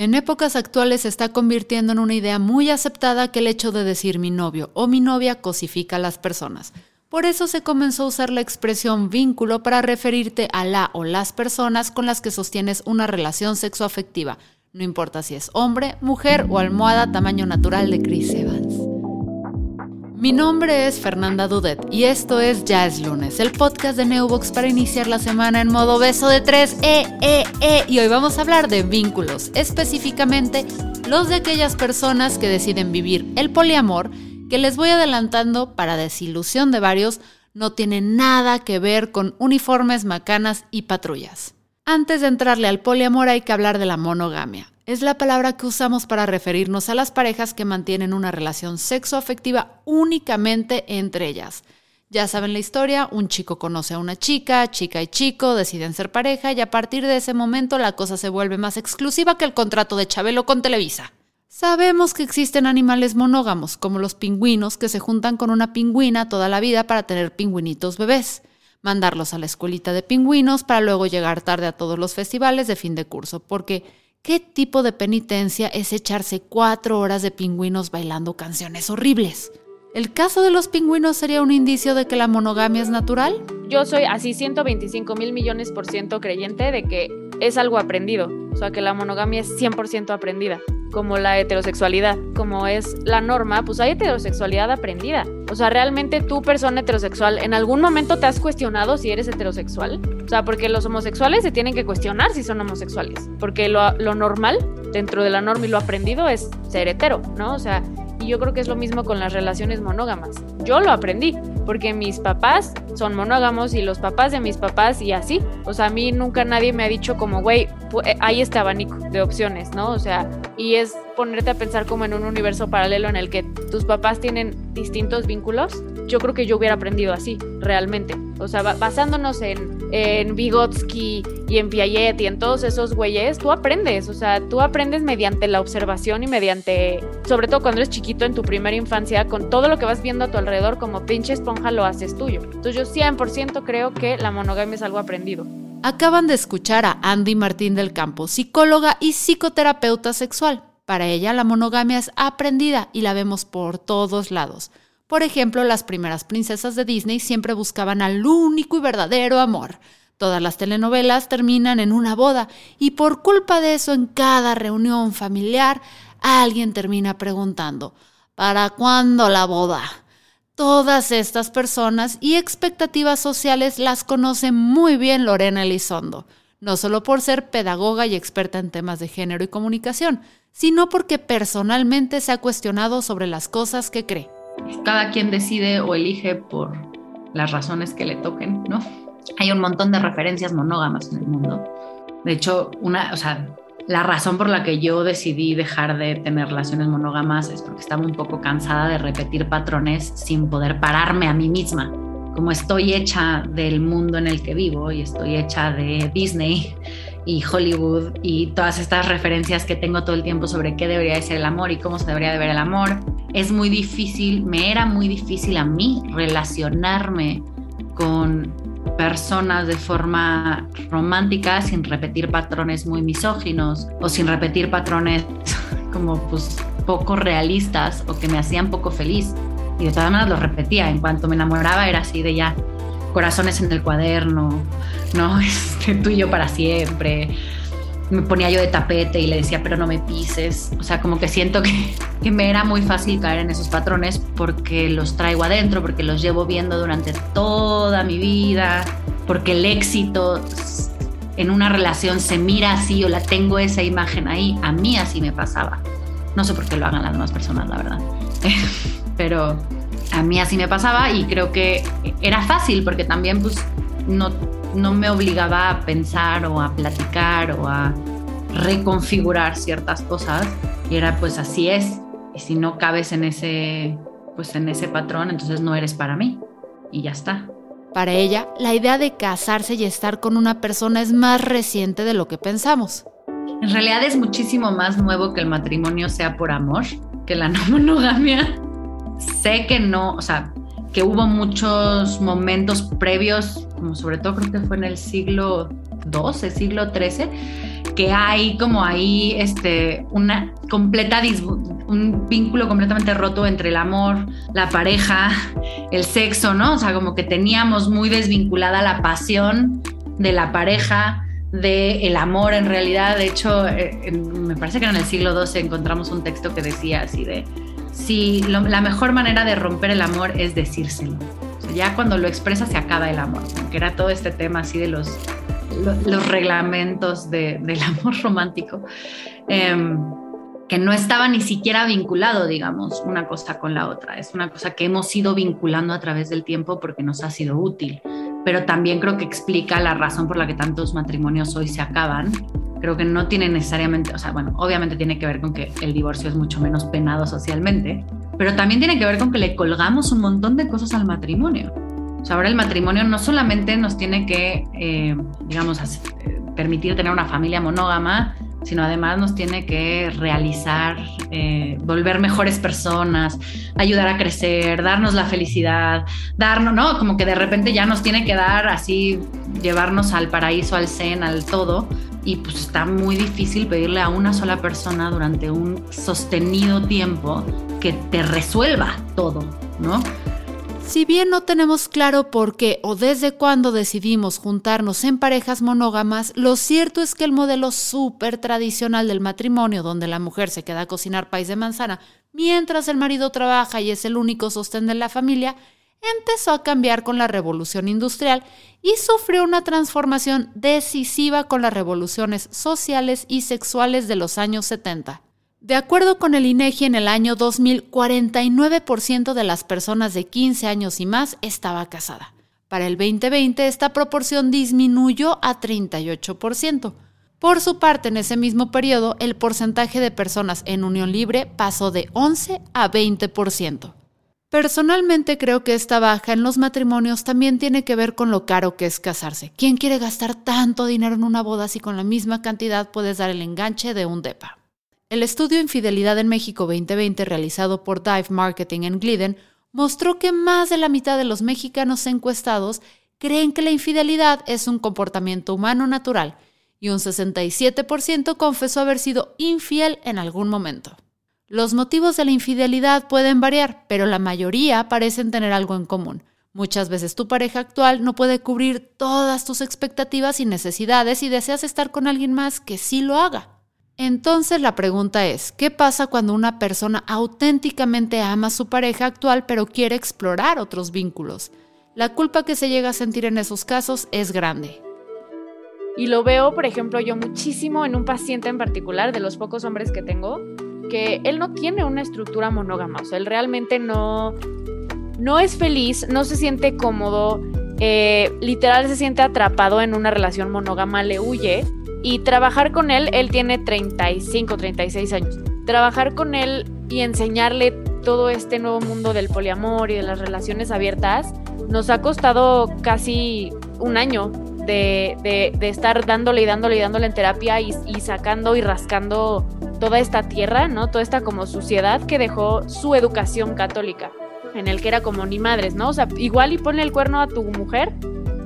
En épocas actuales se está convirtiendo en una idea muy aceptada que el hecho de decir mi novio o mi novia cosifica a las personas. Por eso se comenzó a usar la expresión vínculo para referirte a la o las personas con las que sostienes una relación sexoafectiva, no importa si es hombre, mujer o almohada tamaño natural de Chris Evans. Mi nombre es Fernanda Dudet y esto es Ya es lunes, el podcast de Neubox para iniciar la semana en modo beso de tres, eh, eh, eh. Y hoy vamos a hablar de vínculos, específicamente los de aquellas personas que deciden vivir el poliamor, que les voy adelantando para desilusión de varios, no tiene nada que ver con uniformes, macanas y patrullas. Antes de entrarle al poliamor hay que hablar de la monogamia es la palabra que usamos para referirnos a las parejas que mantienen una relación sexoafectiva únicamente entre ellas. Ya saben la historia, un chico conoce a una chica, chica y chico deciden ser pareja y a partir de ese momento la cosa se vuelve más exclusiva que el contrato de Chabelo con Televisa. Sabemos que existen animales monógamos, como los pingüinos que se juntan con una pingüina toda la vida para tener pingüinitos bebés, mandarlos a la escuelita de pingüinos para luego llegar tarde a todos los festivales de fin de curso, porque ¿Qué tipo de penitencia es echarse cuatro horas de pingüinos bailando canciones horribles? ¿El caso de los pingüinos sería un indicio de que la monogamia es natural? Yo soy así 125 mil millones por ciento creyente de que es algo aprendido, o sea que la monogamia es 100% aprendida como la heterosexualidad, como es la norma, pues hay heterosexualidad aprendida. O sea, realmente tú, persona heterosexual, ¿en algún momento te has cuestionado si eres heterosexual? O sea, porque los homosexuales se tienen que cuestionar si son homosexuales, porque lo, lo normal, dentro de la norma y lo aprendido, es ser hetero, ¿no? O sea, y yo creo que es lo mismo con las relaciones monógamas. Yo lo aprendí, porque mis papás son monógamos y los papás de mis papás y así. O sea, a mí nunca nadie me ha dicho como, güey, eh, hay este abanico de opciones, ¿no? O sea, y es ponerte a pensar como en un universo paralelo en el que tus papás tienen distintos vínculos. Yo creo que yo hubiera aprendido así, realmente. O sea, basándonos en, en Vygotsky y en Piaget y en todos esos güeyes, tú aprendes. O sea, tú aprendes mediante la observación y mediante, sobre todo cuando eres chiquito en tu primera infancia, con todo lo que vas viendo a tu alrededor como pinche esponja lo haces tuyo. Entonces yo 100% creo que la monogamia es algo aprendido. Acaban de escuchar a Andy Martín del Campo, psicóloga y psicoterapeuta sexual. Para ella la monogamia es aprendida y la vemos por todos lados. Por ejemplo, las primeras princesas de Disney siempre buscaban al único y verdadero amor. Todas las telenovelas terminan en una boda y por culpa de eso en cada reunión familiar alguien termina preguntando, ¿para cuándo la boda? Todas estas personas y expectativas sociales las conoce muy bien Lorena Elizondo, no solo por ser pedagoga y experta en temas de género y comunicación, sino porque personalmente se ha cuestionado sobre las cosas que cree. Cada quien decide o elige por las razones que le toquen, ¿no? Hay un montón de referencias monógamas en el mundo. De hecho, una, o sea, la razón por la que yo decidí dejar de tener relaciones monógamas es porque estaba un poco cansada de repetir patrones sin poder pararme a mí misma. Como estoy hecha del mundo en el que vivo y estoy hecha de Disney y Hollywood y todas estas referencias que tengo todo el tiempo sobre qué debería de ser el amor y cómo se debería de ver el amor, es muy difícil, me era muy difícil a mí relacionarme con personas de forma romántica sin repetir patrones muy misóginos o sin repetir patrones como pues poco realistas o que me hacían poco feliz. Y de todas maneras lo repetía, en cuanto me enamoraba era así de ya, corazones en el cuaderno, ¿no? Este, tú y yo para siempre. Me ponía yo de tapete y le decía, pero no me pises. O sea, como que siento que, que me era muy fácil caer en esos patrones porque los traigo adentro, porque los llevo viendo durante toda mi vida, porque el éxito en una relación se mira así o la tengo esa imagen ahí. A mí así me pasaba. No sé por qué lo hagan las demás personas, la verdad. pero a mí así me pasaba y creo que era fácil porque también pues no, no me obligaba a pensar o a platicar o a reconfigurar ciertas cosas y era pues así es y si no cabes en ese pues en ese patrón entonces no eres para mí y ya está. Para ella, la idea de casarse y estar con una persona es más reciente de lo que pensamos. En realidad es muchísimo más nuevo que el matrimonio sea por amor, que la no monogamia sé que no, o sea, que hubo muchos momentos previos, como sobre todo creo que fue en el siglo XII, siglo XIII, que hay como ahí este, una completa un vínculo completamente roto entre el amor, la pareja, el sexo, ¿no? O sea, como que teníamos muy desvinculada la pasión de la pareja, del el amor en realidad. De hecho, eh, me parece que en el siglo XII encontramos un texto que decía así de, si la mejor manera de romper el amor es decírselo. Ya cuando lo expresa se acaba el amor, que era todo este tema así de los, los, reglamentos del amor romántico. Em, que no estaba ni siquiera vinculado, digamos, una cosa con la otra. Es una cosa que hemos ido vinculando a través del tiempo porque nos ha sido útil pero también creo que explica la razón por la que tantos matrimonios hoy se acaban. Creo que no tiene necesariamente, o sea, bueno, obviamente tiene que ver con que el divorcio es mucho menos penado socialmente, pero también tiene que ver con que le colgamos un montón de cosas al matrimonio. O sea, ahora el matrimonio no solamente nos tiene que, eh, digamos, eh, permitir tener una familia monógama, sino además nos tiene que realizar, eh, volver mejores personas, ayudar a crecer, darnos la felicidad, darnos, ¿no? Como que de repente ya nos tiene que dar así, llevarnos al paraíso, al zen, al todo. Y pues está muy difícil pedirle a una sola persona durante un sostenido tiempo que te resuelva todo, ¿no? Si bien no tenemos claro por qué o desde cuándo decidimos juntarnos en parejas monógamas, lo cierto es que el modelo súper tradicional del matrimonio, donde la mujer se queda a cocinar país de manzana mientras el marido trabaja y es el único sostén de la familia, empezó a cambiar con la revolución industrial y sufrió una transformación decisiva con las revoluciones sociales y sexuales de los años 70. De acuerdo con el INEGI, en el año 2000, 49% de las personas de 15 años y más estaba casada. Para el 2020, esta proporción disminuyó a 38%. Por su parte, en ese mismo periodo, el porcentaje de personas en unión libre pasó de 11 a 20%. Personalmente creo que esta baja en los matrimonios también tiene que ver con lo caro que es casarse. ¿Quién quiere gastar tanto dinero en una boda si con la misma cantidad puedes dar el enganche de un DEPA? El estudio Infidelidad en México 2020 realizado por Dive Marketing en Gliden mostró que más de la mitad de los mexicanos encuestados creen que la infidelidad es un comportamiento humano natural y un 67% confesó haber sido infiel en algún momento. Los motivos de la infidelidad pueden variar, pero la mayoría parecen tener algo en común. Muchas veces tu pareja actual no puede cubrir todas tus expectativas y necesidades y deseas estar con alguien más que sí lo haga. Entonces la pregunta es, ¿qué pasa cuando una persona auténticamente ama a su pareja actual pero quiere explorar otros vínculos? La culpa que se llega a sentir en esos casos es grande. Y lo veo, por ejemplo, yo muchísimo en un paciente en particular, de los pocos hombres que tengo, que él no tiene una estructura monógama, o sea, él realmente no, no es feliz, no se siente cómodo, eh, literal se siente atrapado en una relación monógama, le huye y trabajar con él, él tiene 35, 36 años. Trabajar con él y enseñarle todo este nuevo mundo del poliamor y de las relaciones abiertas nos ha costado casi un año de, estar dándole y dándole y dándole en terapia y, y, sacando y rascando toda esta tierra, ¿no? Toda esta como suciedad que dejó su educación católica, en el que era como ni madres, ¿no? O sea, igual y pone el cuerno a tu mujer,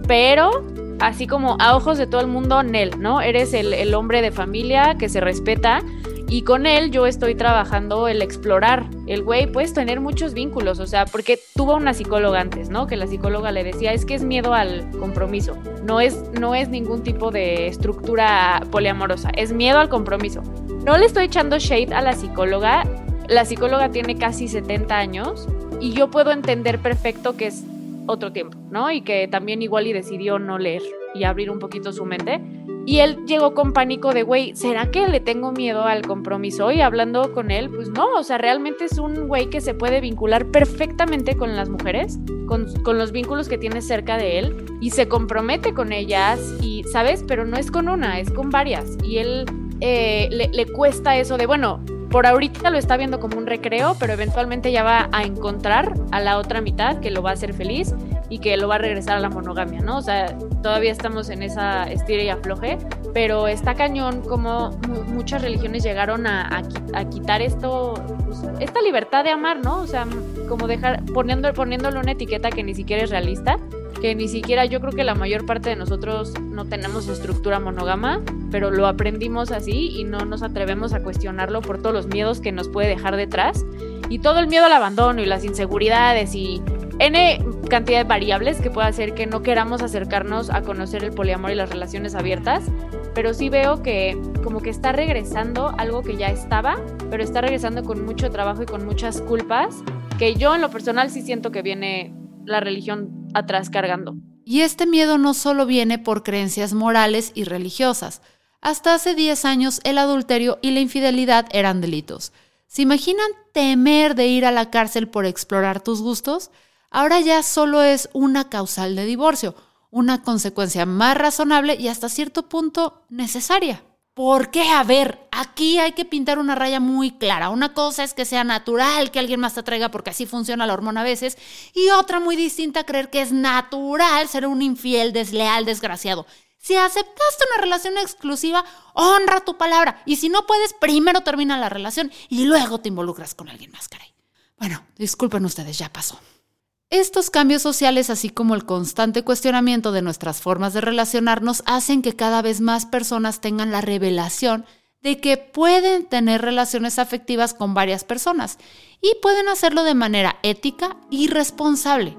pero así como a ojos de todo el mundo, Nel, ¿no? Eres el, hombre de familia que se respeta y con él yo estoy trabajando el explorar. El güey puedes tener muchos vínculos, o sea, porque tuvo una psicóloga antes, ¿no? Que la psicóloga le decía, es que es miedo al compromiso. No es, no es ningún tipo de estructura poliamorosa, es miedo al compromiso. No le estoy echando shade a la psicóloga. La psicóloga tiene casi 70 años y yo puedo entender perfecto que es otro tiempo, ¿no? Y que también igual y decidió no leer y abrir un poquito su mente. Y él llegó con pánico de, güey, ¿será que le tengo miedo al compromiso? Y hablando con él, pues no, o sea, realmente es un güey que se puede vincular perfectamente con las mujeres, con, con, los vínculos que tiene cerca de él, y se compromete con ellas, y, ¿sabes? Pero no es con una, es con varias. Y él eh, le, le cuesta eso de, bueno, por ahorita lo está viendo como un recreo, pero eventualmente ya va a encontrar a la otra mitad que lo va a hacer feliz y que lo va a regresar a la monogamia, ¿no? O sea, todavía estamos en esa estira y afloje, pero está cañón como muchas religiones llegaron a, quitar esto, pues, esta libertad de amar, ¿no? O sea, como dejar, poniendo, poniéndole una etiqueta que ni siquiera es realista, que ni siquiera yo creo que la mayor parte de nosotros no tenemos estructura monógama, pero lo aprendimos así y no nos atrevemos a cuestionarlo por todos los miedos que nos puede dejar detrás. Y todo el miedo al abandono y las inseguridades y N cantidad de variables que puede hacer que no queramos acercarnos a conocer el poliamor y las relaciones abiertas, pero sí veo que como que está regresando algo que ya estaba, pero está regresando con mucho trabajo y con muchas culpas, que yo en lo personal sí siento que viene la religión atrás cargando. Y este miedo no solo viene por creencias morales y religiosas. Hasta hace 10 años el adulterio y la infidelidad eran delitos. ¿Se imaginan temer de ir a la cárcel por explorar tus gustos? Ahora ya solo es una causal de divorcio, una consecuencia más razonable y hasta cierto punto necesaria. ¿Por qué? A ver, aquí hay que pintar una raya muy clara. Una cosa es que sea natural que alguien más te atraiga porque así funciona la hormona a veces, y otra muy distinta creer que es natural ser un infiel, desleal, desgraciado. Si aceptaste una relación exclusiva, honra tu palabra. Y si no puedes, primero termina la relación y luego te involucras con alguien más, caray. Bueno, disculpen ustedes, ya pasó. Estos cambios sociales, así como el constante cuestionamiento de nuestras formas de relacionarnos, hacen que cada vez más personas tengan la revelación de que pueden tener relaciones afectivas con varias personas y pueden hacerlo de manera ética y responsable.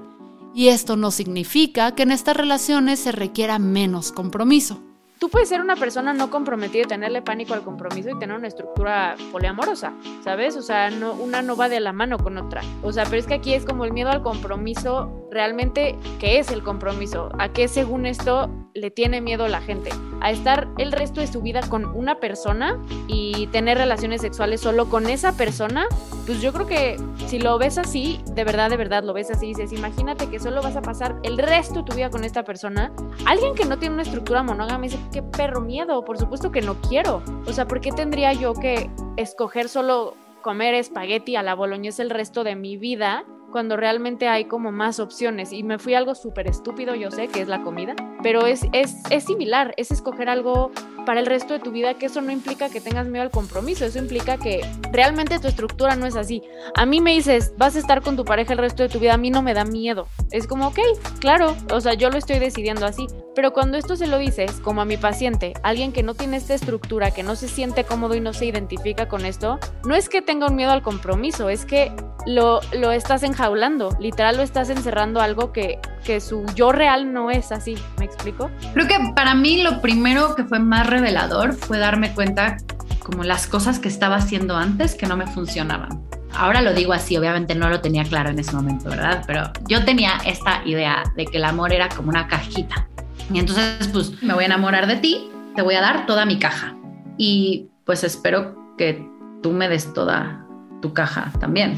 Y esto no significa que en estas relaciones se requiera menos compromiso tú puedes ser una persona no comprometida y tenerle pánico al compromiso y tener una estructura poliamorosa, ¿sabes? O sea, no, una no va de la mano con otra. O sea, pero es que aquí es como el miedo al compromiso, realmente, ¿qué es el compromiso? ¿A qué según esto le tiene miedo la gente? ¿A estar el resto de su vida con una persona y tener relaciones sexuales solo con esa persona? Pues yo creo que si lo ves así, de verdad, de verdad lo ves así, dices, imagínate que solo vas a pasar el resto de tu vida con esta persona. Alguien que no tiene una estructura monógama dice, qué perro miedo, por supuesto que no quiero. O sea, ¿por qué tendría yo que escoger solo comer espagueti a la boloñesa el resto de mi vida cuando realmente hay como más opciones. Y me fui a algo súper estúpido, yo sé, que es la comida, pero es, es, es similar, es escoger algo para el resto de tu vida, que eso no implica que tengas miedo al compromiso, eso implica que realmente tu estructura no es así. A mí me dices, vas a estar con tu pareja el resto de tu vida, a mí no me da miedo. Es como, ok, claro, o sea, yo lo estoy decidiendo así. Pero cuando esto se lo dices, como a mi paciente, alguien que no tiene esta estructura, que no se siente cómodo y no se identifica con esto, no es que tenga un miedo al compromiso, es que lo, lo estás enjaulando, literal lo estás encerrando algo que, que su yo real no es así, ¿me explico? Creo que para mí lo primero que fue más revelador fue darme cuenta como las cosas que estaba haciendo antes que no me funcionaban. Ahora lo digo así, obviamente no lo tenía claro en ese momento, ¿verdad? Pero yo tenía esta idea de que el amor era como una cajita. Y entonces, pues, me voy a enamorar de ti, te voy a dar toda mi caja. Y pues espero que tú me des toda tu caja también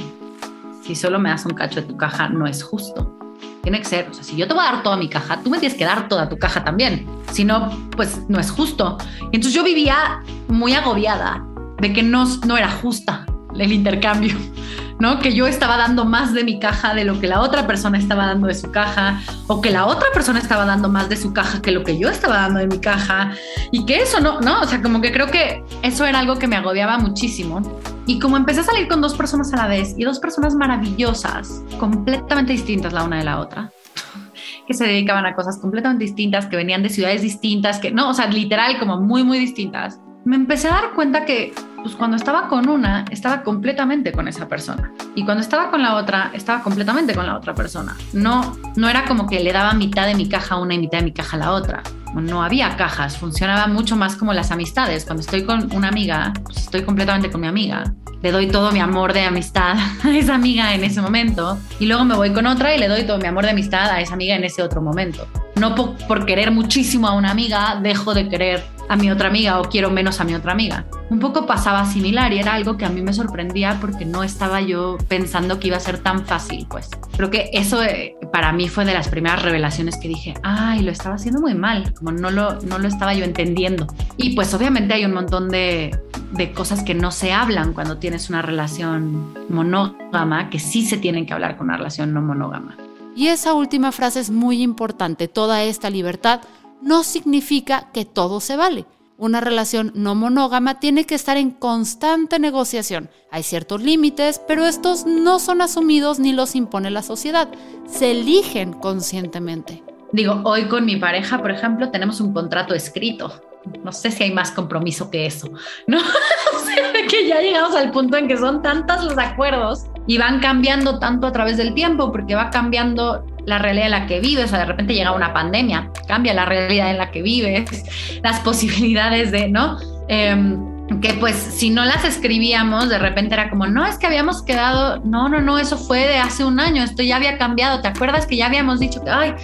si solo me das un cacho de tu caja, no es justo. Tiene que ser, o sea, si yo te voy a dar toda mi caja, tú me tienes que dar toda tu caja también. Si no, pues no es justo. Y entonces yo vivía muy agobiada de que no, no era justa el intercambio. ¿no? Que yo estaba dando más de mi caja de lo que la otra persona estaba dando de su caja, o que la otra persona estaba dando más de su caja que lo que yo estaba dando de mi caja, y que eso no, ¿no? O sea, como que creo que eso era algo que me agobiaba muchísimo. Y como empecé a salir con dos personas a la vez, y dos personas maravillosas, completamente distintas la una de la otra, que se dedicaban a cosas completamente distintas, que venían de ciudades distintas, que no, o sea, literal, como muy, muy distintas, me empecé a dar cuenta que pues cuando estaba con una, estaba completamente con esa persona. Y cuando estaba con la otra, estaba completamente con la otra persona. No, no era como que le daba mitad de mi caja a una y mitad de mi caja a la otra. No había cajas, funcionaba mucho más como las amistades. Cuando estoy con una amiga, pues estoy completamente con mi amiga. Le doy todo mi amor de amistad a esa amiga en ese momento. Y luego me voy con otra y le doy todo mi amor de amistad a esa amiga en ese otro momento. No por querer muchísimo a una amiga, dejo de querer a mi otra amiga o quiero menos a mi otra amiga. Un poco pasaba similar y era algo que a mí me sorprendía porque no estaba yo pensando que iba a ser tan fácil, pues. Creo que eso eh, para mí fue de las primeras revelaciones que dije, ay, lo estaba haciendo muy mal, como no lo, no lo estaba yo entendiendo. Y pues obviamente hay un montón de, de cosas que no se hablan cuando tienes una relación monógama, que sí se tienen que hablar con una relación no monógama. Y esa última frase es muy importante, toda esta libertad no significa que todo se vale. Una relación no monógama tiene que estar en constante negociación. Hay ciertos límites, pero estos no son asumidos ni los impone la sociedad. Se eligen conscientemente. Digo, hoy con mi pareja, por ejemplo, tenemos un contrato escrito. No sé si hay más compromiso que eso, ¿no? que ya llegamos al punto en que son tantos los acuerdos y van cambiando tanto a través del tiempo, porque va cambiando la realidad en la que vives, o sea, de repente llega una pandemia, cambia la realidad en la que vives, las posibilidades de, ¿no? Em, que pues si no las escribíamos, de repente era como, no, es que habíamos quedado, no, no, no, eso fue de hace un año, esto ya había cambiado, ¿te acuerdas que ya habíamos dicho que, ay,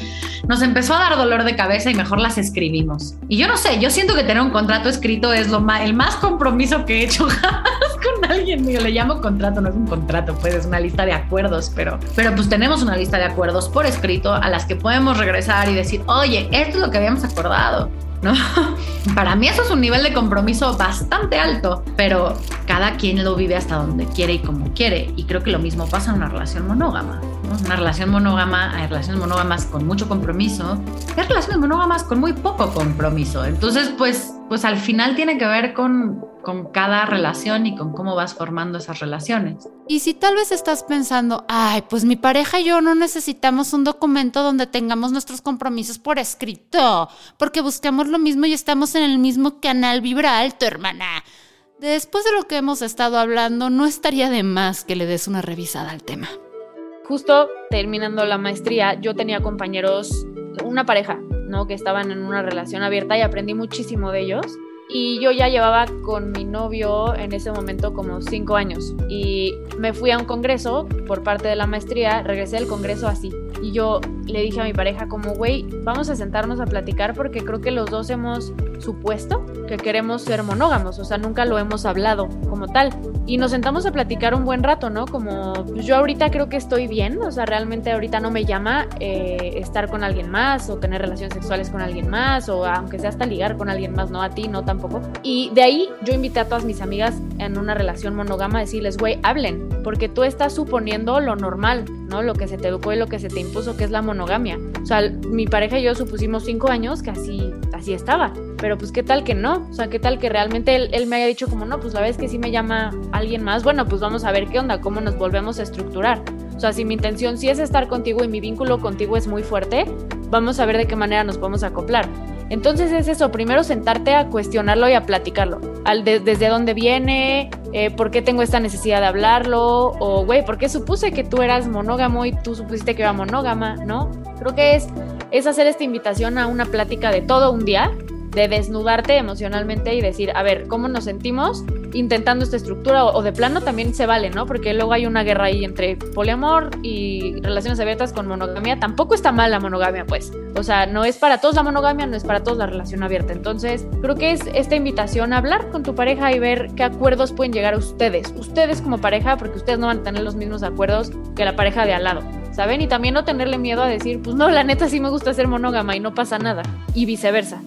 nos empezó a dar dolor de cabeza y mejor las escribimos? Y yo no sé, yo siento que tener un contrato escrito es lo más, el más compromiso que he hecho jamás con alguien, le llamo contrato, no es un contrato, pues es una lista de acuerdos, pero, pero pues tenemos una lista de acuerdos por escrito a las que podemos regresar y decir, oye, esto es lo que habíamos acordado. Para mí eso es un nivel de compromiso bastante alto, pero cada quien lo vive hasta donde quiere y como quiere. Y creo que lo mismo pasa en una relación monógama. Una relación monógama, hay relaciones monógamas con mucho compromiso, hay relaciones monógamas con muy poco compromiso. Entonces, pues, pues al final tiene que ver con, con cada relación y con cómo vas formando esas relaciones. Y si tal vez estás pensando, ay, pues mi pareja y yo no necesitamos un documento donde tengamos nuestros compromisos por escrito, porque buscamos lo mismo y estamos en el mismo canal vibra alto, hermana. Después de lo que hemos estado hablando, no estaría de más que le des una revisada al tema justo terminando la maestría, yo tenía compañeros, una pareja, ¿no? Que estaban en una relación abierta y aprendí muchísimo de ellos. Y yo ya llevaba con mi novio en ese momento como cinco años. Y me fui a un congreso por parte de la maestría, regresé del congreso así. Y yo le dije a mi pareja como, güey, vamos a sentarnos a platicar porque creo que los dos hemos supuesto que queremos ser monógamos, o sea, nunca lo hemos hablado como tal. Y nos sentamos a platicar un buen rato, ¿no? Como pues yo ahorita creo que estoy bien, o sea, realmente ahorita no me llama eh, estar con alguien más o tener relaciones sexuales con alguien más o aunque sea hasta ligar con alguien más, no a ti, no tampoco. Y de ahí yo invité a todas mis amigas en una relación monógama a decirles, güey, hablen, porque tú estás suponiendo lo normal, ¿no? Lo que se te educó y lo que se te impuso, que es la monogamia. O sea, mi pareja y yo supusimos cinco años que así, así estaba. Pero pues qué tal que no, o sea, qué tal que realmente él, me haya dicho como no, pues la vez que sí me llama alguien más, bueno, pues vamos a ver qué onda, cómo nos volvemos a estructurar. O sea, si mi intención sí es estar contigo y mi vínculo contigo es muy fuerte, vamos a ver de qué manera nos podemos acoplar. Entonces es eso, primero sentarte a cuestionarlo y a platicarlo. Desde dónde viene, eh, por qué tengo esta necesidad de hablarlo, o güey, ¿por qué supuse que tú eras monógamo y tú supusiste que era monógama, ¿no? Creo que es, es hacer esta invitación a una plática de todo un día de desnudarte emocionalmente y decir, a ver, ¿cómo nos sentimos intentando esta estructura? O, de plano también se vale, ¿no? Porque luego hay una guerra ahí entre poliamor y relaciones abiertas con monogamia. Tampoco está mal la monogamia, pues. O sea, no es para todos la monogamia, no es para todos la relación abierta. Entonces, creo que es esta invitación a hablar con tu pareja y ver qué acuerdos pueden llegar a ustedes. Ustedes como pareja, porque ustedes no van a tener los mismos acuerdos que la pareja de al lado. ¿Saben? Y también no tenerle miedo a decir, pues no, la neta sí me gusta ser monógama y no pasa nada. Y viceversa.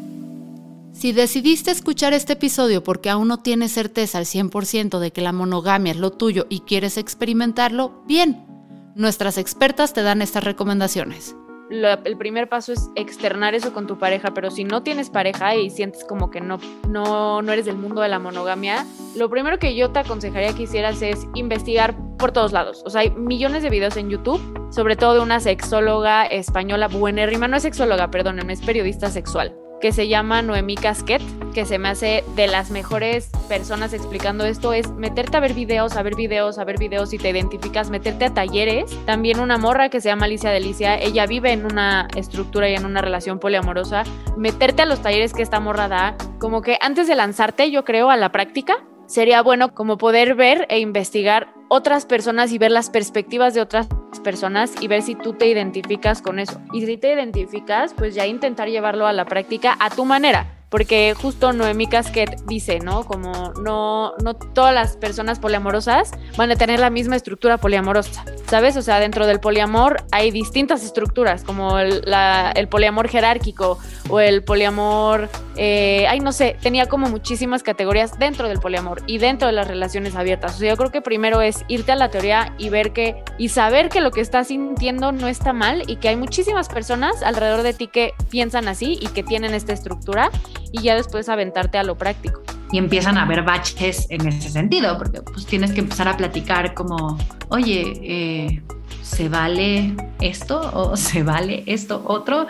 Si decidiste escuchar este episodio porque aún no tienes certeza al 100% de que la monogamia es lo tuyo y quieres experimentarlo, bien. Nuestras expertas te dan estas recomendaciones. el primer paso es externar eso con tu pareja, pero si no tienes pareja y sientes como que no, no, no eres del mundo de la monogamia, lo primero que yo te aconsejaría que hicieras es investigar por todos lados. O sea, hay millones de videos en YouTube, sobre todo de una sexóloga española buenérrima, no es sexóloga, perdón, es periodista sexual que se llama Noemí Casquet, que se me hace de las mejores personas explicando esto, es meterte a ver videos, a ver videos, a ver videos y te identificas, meterte a talleres. También una morra que se llama Alicia Delicia, ella vive en una estructura y en una relación poliamorosa. Meterte a los talleres que esta morra da, como que antes de lanzarte, yo creo, a la práctica, sería bueno como poder ver e investigar otras personas y ver las perspectivas de otras personas y ver si tú te identificas con eso. Y si te identificas, pues ya intentar llevarlo a la práctica a tu manera. Porque justo Noemí Casquet dice, ¿no? Como no, no todas las personas poliamorosas van a tener la misma estructura poliamorosa. ¿sabes? O sea, dentro del poliamor hay distintas estructuras, como el, poliamor jerárquico o el poliamor, eh, ay, no sé, tenía como muchísimas categorías dentro del poliamor y dentro de las relaciones abiertas. O sea, yo creo que primero es irte a la teoría y ver que, y saber que lo que estás sintiendo no está mal y que hay muchísimas personas alrededor de ti que piensan así y que tienen esta estructura y ya después aventarte a lo práctico y empiezan a haber baches en ese sentido, porque pues tienes que empezar a platicar como, oye, eh, ¿se vale esto o se vale esto otro?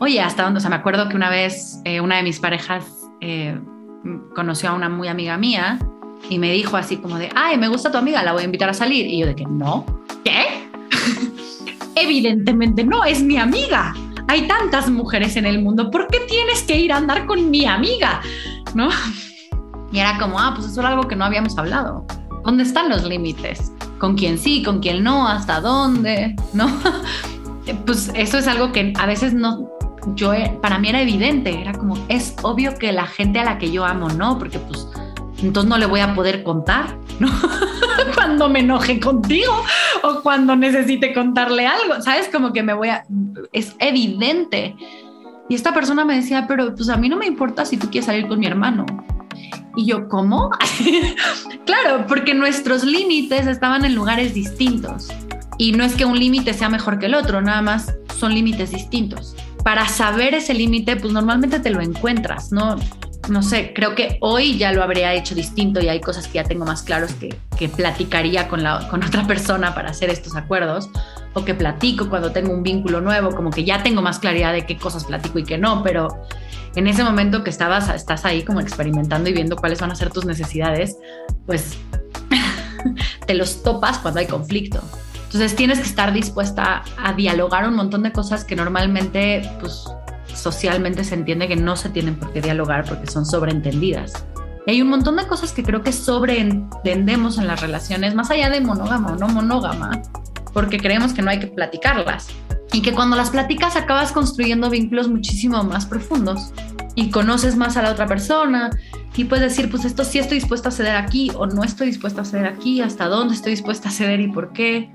Oye, ¿hasta dónde? O sea, me acuerdo que una vez eh, una de mis parejas eh, conoció a una muy amiga mía y me dijo así como de, ay, me gusta tu amiga, la voy a invitar a salir. Y yo de que, no, ¿qué? Evidentemente no, es mi amiga. Hay tantas mujeres en el mundo, ¿por qué tienes que ir a andar con mi amiga? ¿No? Y era como, ah, pues eso era algo que no habíamos hablado. ¿Dónde están los límites? ¿Con quién sí, con quién no? ¿Hasta dónde? ¿No? pues eso es algo que a veces no, yo, para mí era evidente, era como, es obvio que la gente a la que yo amo, ¿no? Porque pues entonces no le voy a poder contar, cuando me enoje contigo o cuando necesite contarle algo, ¿sabes? Como que me voy a, es evidente. Y esta persona me decía, pero pues a mí no me importa si tú quieres salir con mi hermano. Y yo, ¿cómo? claro, porque nuestros límites estaban en lugares distintos. Y no es que un límite sea mejor que el otro, nada más son límites distintos. Para saber ese límite, pues normalmente te lo encuentras, ¿no? No sé, creo que hoy ya lo habría hecho distinto y hay cosas que ya tengo más claros que, que platicaría con, la, con otra persona para hacer estos acuerdos o que platico cuando tengo un vínculo nuevo, como que ya tengo más claridad de qué cosas platico y qué no, pero en ese momento que estabas, estás ahí como experimentando y viendo cuáles van a ser tus necesidades, pues te los topas cuando hay conflicto. Entonces tienes que estar dispuesta a dialogar un montón de cosas que normalmente, pues socialmente se entiende que no se tienen por qué dialogar porque son sobreentendidas. Y hay un montón de cosas que creo que sobreentendemos en las relaciones, más allá de monógama o no monógama, porque creemos que no hay que platicarlas y que cuando las platicas acabas construyendo vínculos muchísimo más profundos y conoces más a la otra persona y puedes decir, pues esto sí estoy dispuesta a ceder aquí o no estoy dispuesta a ceder aquí, hasta dónde estoy dispuesta a ceder y por qué.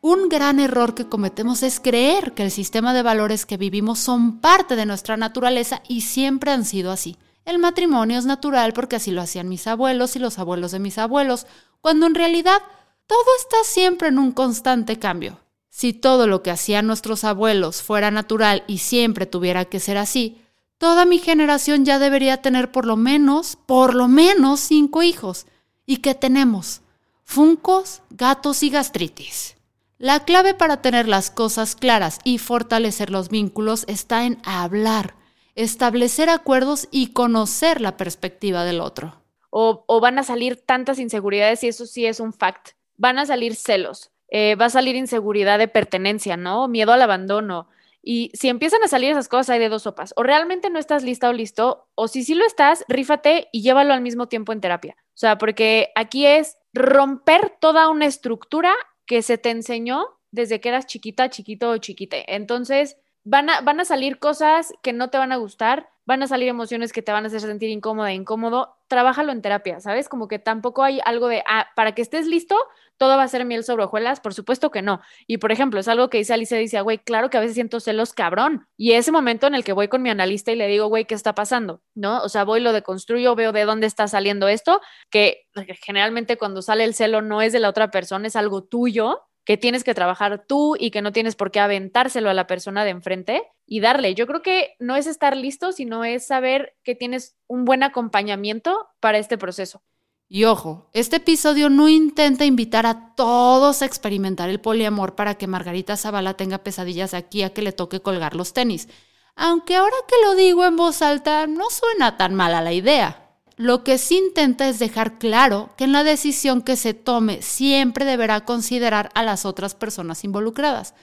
Un gran error que cometemos es creer que el sistema de valores que vivimos son parte de nuestra naturaleza y siempre han sido así. El matrimonio es natural porque así lo hacían mis abuelos y los abuelos de mis abuelos, cuando en realidad todo está siempre en un constante cambio. Si todo lo que hacían nuestros abuelos fuera natural y siempre tuviera que ser así, toda mi generación ya debería tener por lo menos, por lo menos cinco hijos. ¿Y qué tenemos? Funcos, gatos y gastritis. La clave para tener las cosas claras y fortalecer los vínculos está en hablar, establecer acuerdos y conocer la perspectiva del otro. O, van a salir tantas inseguridades y eso sí es un fact. Van a salir celos eh, va a salir inseguridad de pertenencia, ¿no? Miedo al abandono. Y si empiezan a salir esas cosas, hay de dos sopas. O realmente no estás lista o listo, o si sí lo estás, rífate y llévalo al mismo tiempo en terapia. O sea, porque aquí es romper toda una estructura que se te enseñó desde que eras chiquita, chiquito o chiquite. Entonces, van a, van a salir cosas que no te van a gustar, van a salir emociones que te van a hacer sentir incómoda, incómodo. Trabájalo en terapia, ¿sabes? Como que tampoco hay algo de, ah, para que estés listo, todo va a ser miel sobre hojuelas, por supuesto que no. Y por ejemplo, es algo que dice Alicia, dice, güey, claro que a veces siento celos cabrón. Y ese momento en el que voy con mi analista y le digo, güey, ¿qué está pasando? ¿No? O sea, voy, lo deconstruyo, veo de dónde está saliendo esto, que generalmente cuando sale el celo no es de la otra persona, es algo tuyo que tienes que trabajar tú y que no tienes por qué aventárselo a la persona de enfrente y darle. Yo creo que no es estar listo, sino es saber que tienes un buen acompañamiento para este proceso. Y ojo, este episodio no intenta invitar a todos a experimentar el poliamor para que Margarita Zavala tenga pesadillas aquí a que le toque colgar los tenis. Aunque ahora que lo digo en voz alta, no suena tan mala la idea. Lo que sí intenta es dejar claro que en la decisión que se tome siempre deberá considerar a las otras personas involucradas,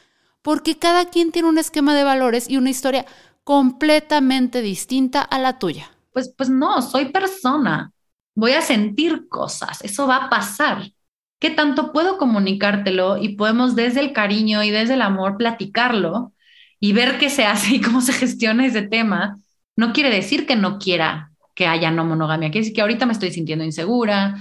porque cada quien tiene un esquema de valores y una historia completamente distinta a la tuya. Pues, pues no, soy persona voy a sentir cosas, eso va a pasar. ¿Qué tanto puedo comunicártelo y podemos desde el cariño y desde el amor platicarlo y ver qué se hace y cómo se gestiona ese tema? No quiere decir que no quiera que haya no monogamia, quiere decir que ahorita me estoy sintiendo insegura,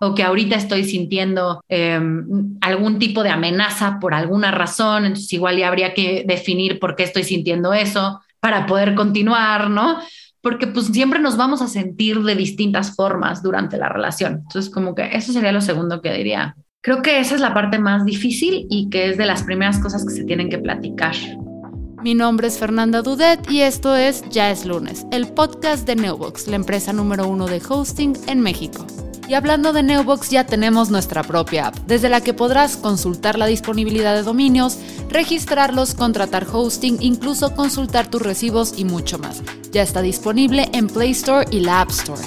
o que ahorita estoy sintiendo em, algún tipo de amenaza por alguna razón, entonces igual ya habría que definir por qué estoy sintiendo eso para poder continuar, ¿no? Porque pues siempre nos vamos a sentir de distintas formas durante la relación. Entonces como que eso sería lo segundo que diría. Creo que esa es la parte más difícil y que es de las primeras cosas que se tienen que platicar. Mi nombre es Fernanda Dudet y esto es Ya es lunes, el podcast de Neobox, la empresa número uno de hosting en México. Y hablando de Neobox, ya tenemos nuestra propia app, desde la que podrás consultar la disponibilidad de dominios, registrarlos, contratar hosting, incluso consultar tus recibos y mucho más. Ya está disponible en Play Store y la App Store.